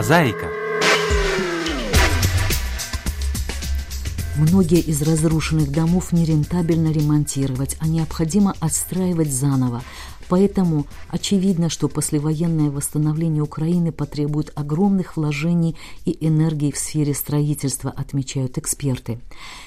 Мозаика. Многие из разрушенных домов нерентабельно ремонтировать, а необходимо отстраивать заново. Поэтому очевидно, что послевоенное восстановление Украины потребует огромных вложений и энергии в сфере строительства, отмечают эксперты.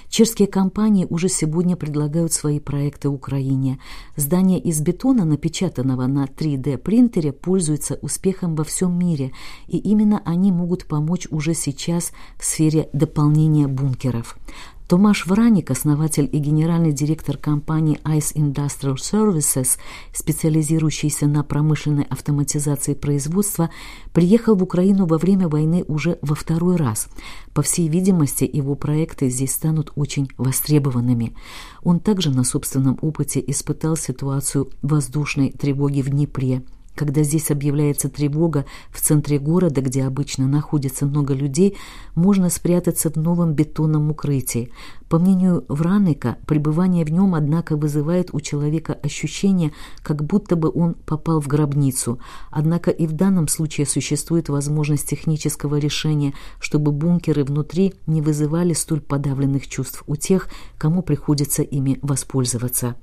Чешские компании уже сегодня предлагают свои проекты Украине. Здание из бетона, напечатанного на 3D-принтере, пользуется успехом во всем мире, и именно они могут помочь уже сейчас в сфере дополнения бункеров. Томаш Враник, основатель и генеральный директор компании Ice Industrial Services, специализирующийся на промышленной автоматизации производства, приехал в Украину во время войны уже во второй раз. По всей видимости, его проекты здесь станут очень востребованными. Он также на собственном опыте испытал ситуацию воздушной тревоги в Днепре – когда здесь объявляется тревога в центре города, где обычно находится много людей, можно спрятаться в новом бетонном укрытии. По мнению Враника, пребывание в нем, однако, вызывает у человека ощущение, как будто бы он попал в гробницу. Однако и в данном случае существует возможность технического решения, чтобы бункеры внутри не вызывали столь подавленных чувств у тех, кому приходится ими воспользоваться.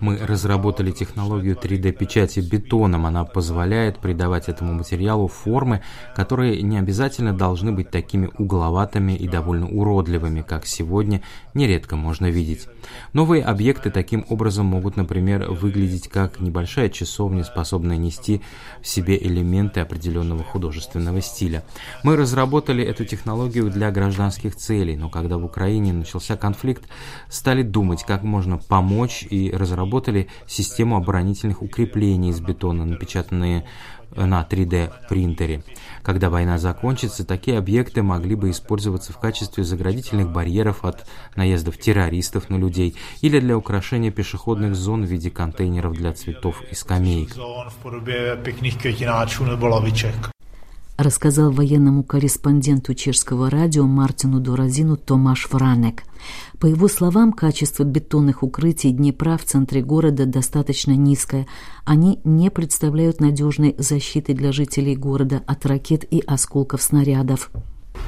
Мы разработали технологию 3D-печати бетоном. Она позволяет придавать этому материалу формы, которые не обязательно обязательно должны быть такими угловатыми и довольно уродливыми, как сегодня нередко можно видеть. Новые объекты таким образом могут, например, выглядеть как небольшая часовня, способная нести в себе элементы определенного художественного стиля. Мы разработали эту технологию для гражданских целей, но когда в Украине начался конфликт, стали думать, как можно помочь и разработали систему оборонительных укреплений из бетона, напечатанные на 3D принтере. Когда война закончится, такие объекты могли бы использоваться в качестве заградительных барьеров от наездов террористов на людей или для украшения пешеходных зон в виде контейнеров для цветов и скамеек рассказал военному корреспонденту чешского радио Мартину Доразину Томаш Вранек. По его словам, качество бетонных укрытий Днепра в центре города достаточно низкое. Они не представляют надежной защиты для жителей города от ракет и осколков снарядов.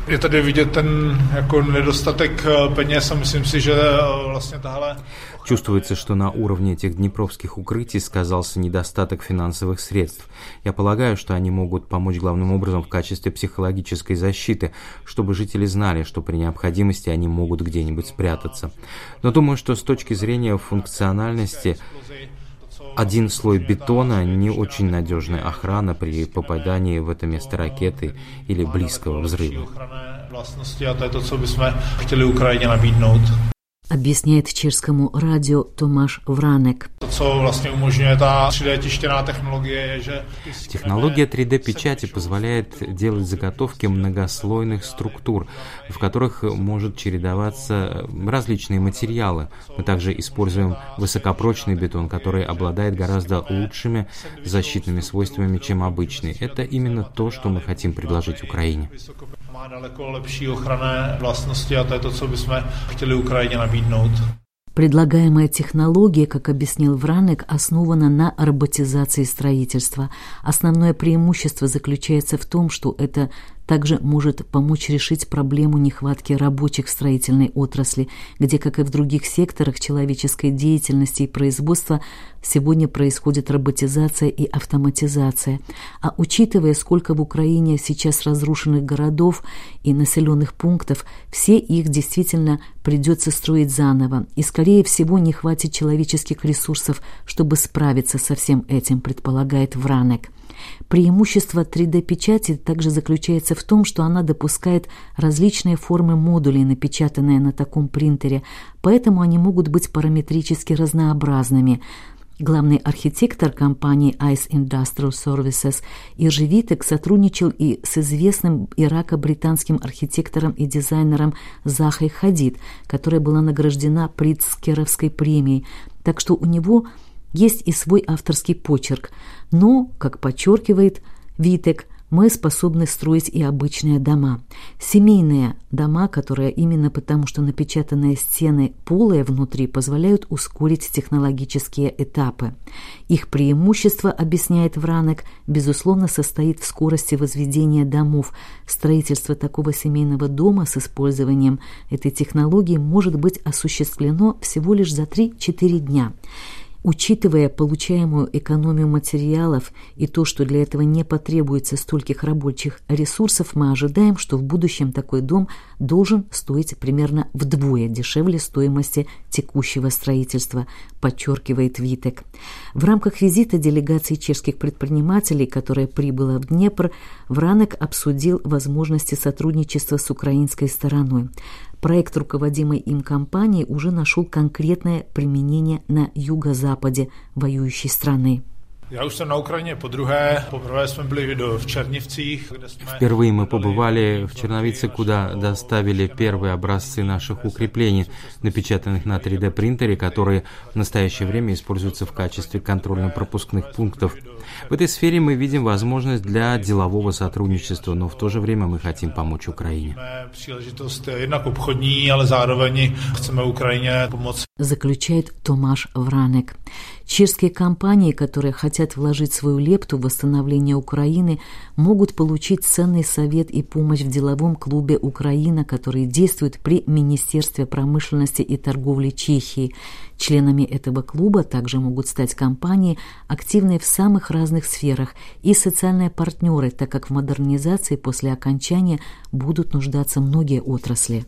Je tady vidět ten jako nedostatek peněz a myslím si, že vlastně tahle Чувствуется, что на уровне этих днепровских укрытий сказался недостаток финансовых средств. Я полагаю, что они могут помочь главным образом в качестве психологической защиты, чтобы жители знали, что при необходимости они могут где-нибудь спрятаться. Но думаю, что с точки зрения функциональности один слой бетона не очень надежная охрана при попадании в это место ракеты или близкого взрыва объясняет чешскому радио Томаш Вранек. Технология 3D-печати позволяет делать заготовки многослойных структур, в которых может чередоваться различные материалы. Мы также используем высокопрочный бетон, который обладает гораздо лучшими защитными свойствами, чем обычный. Это именно то, что мы хотим предложить Украине. Má daleko lepší ochranné vlastnosti a to je to, co bychom chtěli Ukrajině nabídnout. Предлагаемая технология, как объяснил Вранек, основана на роботизации строительства. Основное преимущество заключается в том, что это также может помочь решить проблему нехватки рабочих в строительной отрасли, где, как и в других секторах человеческой деятельности и производства, сегодня происходит роботизация и автоматизация. А учитывая, сколько в Украине сейчас разрушенных городов и населенных пунктов, все их действительно придется строить заново, и, скорее всего, не хватит человеческих ресурсов, чтобы справиться со всем этим, предполагает Вранек. Преимущество 3D-печати также заключается в том, что она допускает различные формы модулей, напечатанные на таком принтере, поэтому они могут быть параметрически разнообразными. Главный архитектор компании Ice Industrial Services Иржи Витек сотрудничал и с известным ирако-британским архитектором и дизайнером Захой Хадид, которая была награждена Прицкеровской премией, так что у него – есть и свой авторский почерк, но, как подчеркивает Витек, мы способны строить и обычные дома. Семейные дома, которые именно потому, что напечатанные стены полые внутри, позволяют ускорить технологические этапы. Их преимущество, объясняет Вранек, безусловно состоит в скорости возведения домов. Строительство такого семейного дома с использованием этой технологии может быть осуществлено всего лишь за 3-4 дня. Учитывая получаемую экономию материалов и то, что для этого не потребуется стольких рабочих ресурсов, мы ожидаем, что в будущем такой дом должен стоить примерно вдвое дешевле стоимости текущего строительства, подчеркивает Витек. В рамках визита делегации чешских предпринимателей, которая прибыла в Днепр, Вранек обсудил возможности сотрудничества с украинской стороной. Проект руководимой им компании уже нашел конкретное применение на юго-западе воюющей страны. Я Ukrajině po druhé. Poprvé jsme byli v Černivcích, kde jsme... Впервые мы побывали в Черновице, куда доставили первые образцы наших укреплений, напечатанных на 3D-принтере, которые в настоящее время используются в качестве контрольно-пропускных пунктов. В этой сфере мы видим возможность для делового сотрудничества, но в то же время мы хотим помочь Украине. Заключает Томаш Вранек. Чешские компании, которые хотят вложить свою лепту в восстановление Украины, могут получить ценный совет и помощь в деловом клубе «Украина», который действует при Министерстве промышленности и торговли Чехии. Членами этого клуба также могут стать компании, активные в самых разных сферах, и социальные партнеры, так как в модернизации после окончания будут нуждаться многие отрасли.